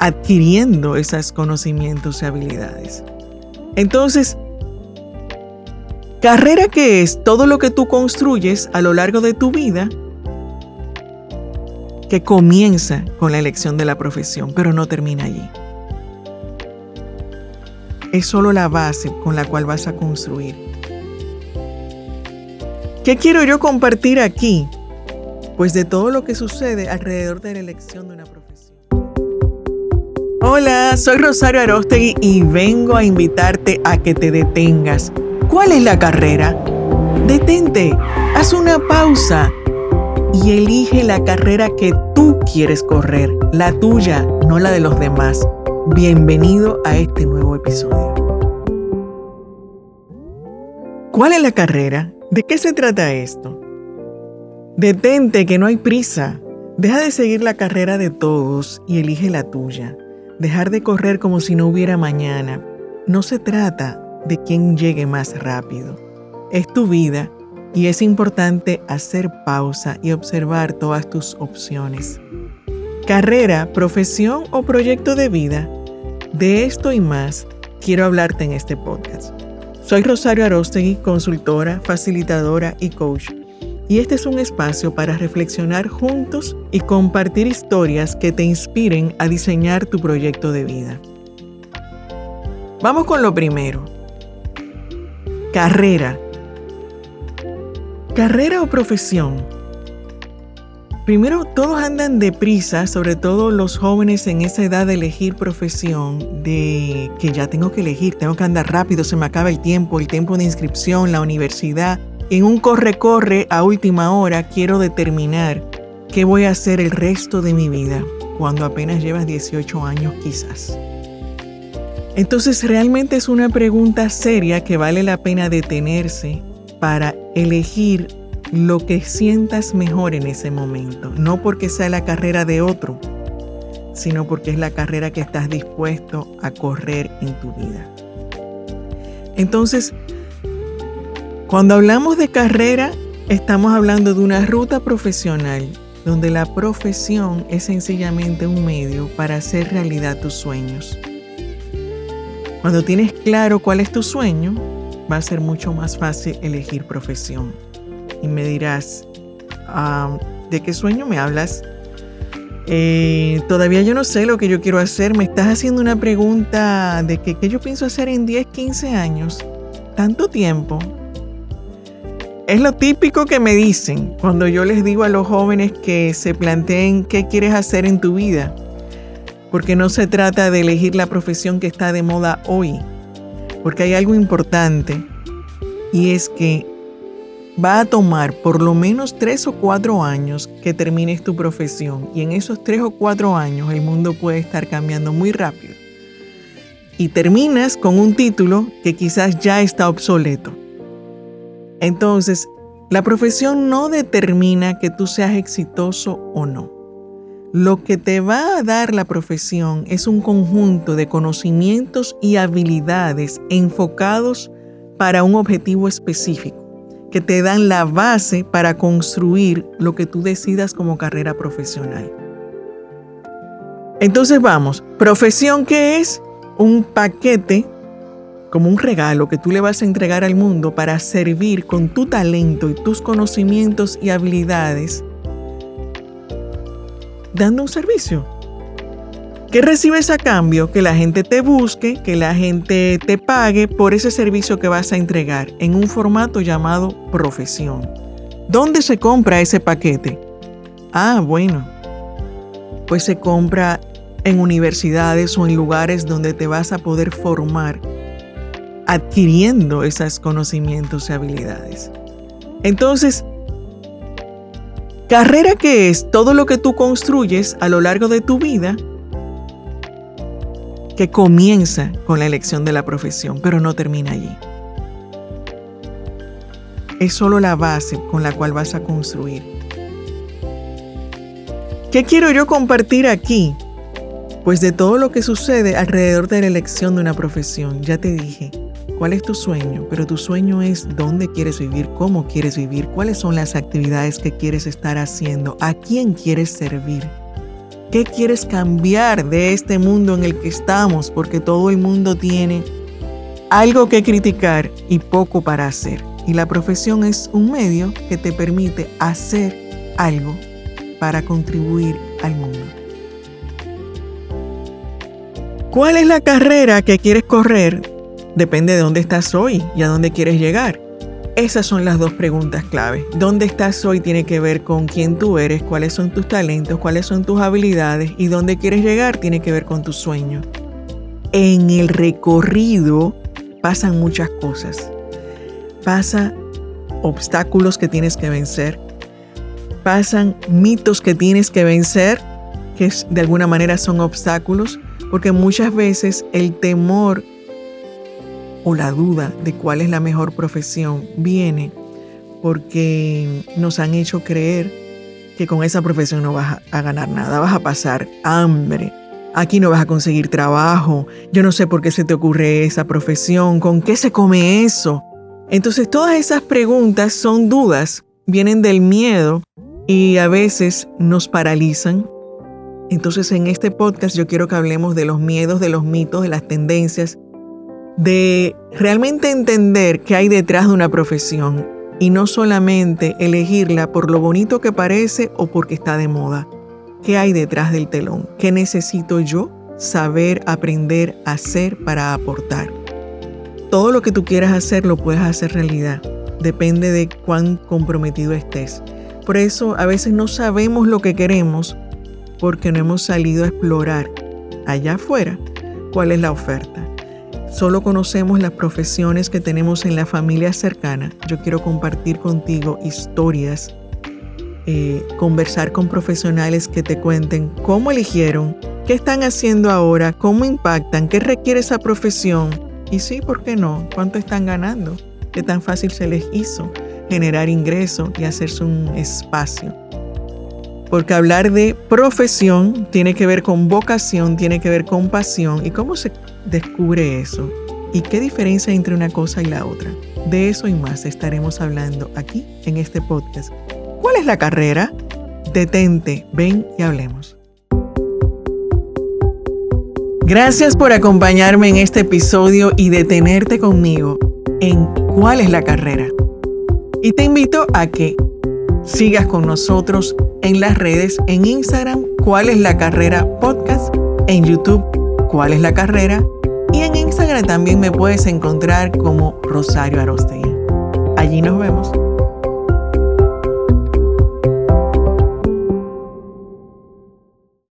adquiriendo esos conocimientos y habilidades. Entonces, carrera que es todo lo que tú construyes a lo largo de tu vida que comienza con la elección de la profesión, pero no termina allí. Es solo la base con la cual vas a construir. ¿Qué quiero yo compartir aquí? Pues de todo lo que sucede alrededor de la elección de una profesión. Hola, soy Rosario Arostegui y vengo a invitarte a que te detengas. ¿Cuál es la carrera? Detente, haz una pausa y elige la carrera que tú quieres correr, la tuya, no la de los demás. Bienvenido a este nuevo episodio. ¿Cuál es la carrera? ¿De qué se trata esto? Detente que no hay prisa. Deja de seguir la carrera de todos y elige la tuya. Dejar de correr como si no hubiera mañana. No se trata de quién llegue más rápido. Es tu vida y es importante hacer pausa y observar todas tus opciones. Carrera, profesión o proyecto de vida. De esto y más quiero hablarte en este podcast. Soy Rosario Arostegui, consultora, facilitadora y coach. Y este es un espacio para reflexionar juntos y compartir historias que te inspiren a diseñar tu proyecto de vida. Vamos con lo primero. Carrera ¿Carrera o profesión? Primero, todos andan deprisa, sobre todo los jóvenes en esa edad de elegir profesión, de que ya tengo que elegir, tengo que andar rápido, se me acaba el tiempo, el tiempo de inscripción, la universidad. En un corre-corre a última hora quiero determinar qué voy a hacer el resto de mi vida, cuando apenas llevas 18 años quizás. Entonces realmente es una pregunta seria que vale la pena detenerse para elegir lo que sientas mejor en ese momento, no porque sea la carrera de otro, sino porque es la carrera que estás dispuesto a correr en tu vida. Entonces, cuando hablamos de carrera, estamos hablando de una ruta profesional donde la profesión es sencillamente un medio para hacer realidad tus sueños. Cuando tienes claro cuál es tu sueño, va a ser mucho más fácil elegir profesión. Y me dirás, ah, ¿de qué sueño me hablas? Eh, todavía yo no sé lo que yo quiero hacer. Me estás haciendo una pregunta de qué yo pienso hacer en 10, 15 años. Tanto tiempo. Es lo típico que me dicen cuando yo les digo a los jóvenes que se planteen qué quieres hacer en tu vida. Porque no se trata de elegir la profesión que está de moda hoy, porque hay algo importante y es que va a tomar por lo menos tres o cuatro años que termines tu profesión y en esos tres o cuatro años el mundo puede estar cambiando muy rápido. Y terminas con un título que quizás ya está obsoleto. Entonces, la profesión no determina que tú seas exitoso o no. Lo que te va a dar la profesión es un conjunto de conocimientos y habilidades enfocados para un objetivo específico, que te dan la base para construir lo que tú decidas como carrera profesional. Entonces vamos, profesión que es un paquete como un regalo que tú le vas a entregar al mundo para servir con tu talento y tus conocimientos y habilidades dando un servicio. ¿Qué recibes a cambio? Que la gente te busque, que la gente te pague por ese servicio que vas a entregar en un formato llamado profesión. ¿Dónde se compra ese paquete? Ah, bueno, pues se compra en universidades o en lugares donde te vas a poder formar adquiriendo esos conocimientos y habilidades. Entonces, Carrera que es todo lo que tú construyes a lo largo de tu vida que comienza con la elección de la profesión, pero no termina allí. Es solo la base con la cual vas a construir. ¿Qué quiero yo compartir aquí? Pues de todo lo que sucede alrededor de la elección de una profesión, ya te dije, cuál es tu sueño, pero tu sueño es dónde quieres vivir, cómo quieres vivir, cuáles son las actividades que quieres estar haciendo, a quién quieres servir. ¿Qué quieres cambiar de este mundo en el que estamos? Porque todo el mundo tiene algo que criticar y poco para hacer. Y la profesión es un medio que te permite hacer algo para contribuir al mundo. ¿Cuál es la carrera que quieres correr? Depende de dónde estás hoy y a dónde quieres llegar. Esas son las dos preguntas clave. ¿Dónde estás hoy tiene que ver con quién tú eres, cuáles son tus talentos, cuáles son tus habilidades y dónde quieres llegar tiene que ver con tus sueños? En el recorrido pasan muchas cosas. Pasa obstáculos que tienes que vencer. Pasan mitos que tienes que vencer, que de alguna manera son obstáculos, porque muchas veces el temor o la duda de cuál es la mejor profesión viene porque nos han hecho creer que con esa profesión no vas a ganar nada, vas a pasar hambre, aquí no vas a conseguir trabajo, yo no sé por qué se te ocurre esa profesión, con qué se come eso. Entonces todas esas preguntas son dudas, vienen del miedo y a veces nos paralizan. Entonces en este podcast yo quiero que hablemos de los miedos, de los mitos, de las tendencias de realmente entender qué hay detrás de una profesión y no solamente elegirla por lo bonito que parece o porque está de moda. ¿Qué hay detrás del telón? ¿Qué necesito yo saber, aprender, hacer para aportar? Todo lo que tú quieras hacer lo puedes hacer realidad. Depende de cuán comprometido estés. Por eso a veces no sabemos lo que queremos porque no hemos salido a explorar allá afuera cuál es la oferta. Solo conocemos las profesiones que tenemos en la familia cercana. Yo quiero compartir contigo historias, eh, conversar con profesionales que te cuenten cómo eligieron, qué están haciendo ahora, cómo impactan, qué requiere esa profesión. Y sí, ¿por qué no? ¿Cuánto están ganando? ¿Qué tan fácil se les hizo generar ingreso y hacerse un espacio? Porque hablar de profesión tiene que ver con vocación, tiene que ver con pasión. ¿Y cómo se Descubre eso. ¿Y qué diferencia entre una cosa y la otra? De eso y más estaremos hablando aquí en este podcast. ¿Cuál es la carrera? Detente, ven y hablemos. Gracias por acompañarme en este episodio y detenerte conmigo en ¿Cuál es la carrera? Y te invito a que sigas con nosotros en las redes, en Instagram, ¿Cuál es la carrera podcast? En YouTube, cuál es la carrera y en Instagram también me puedes encontrar como Rosario Arostegui. Allí nos vemos.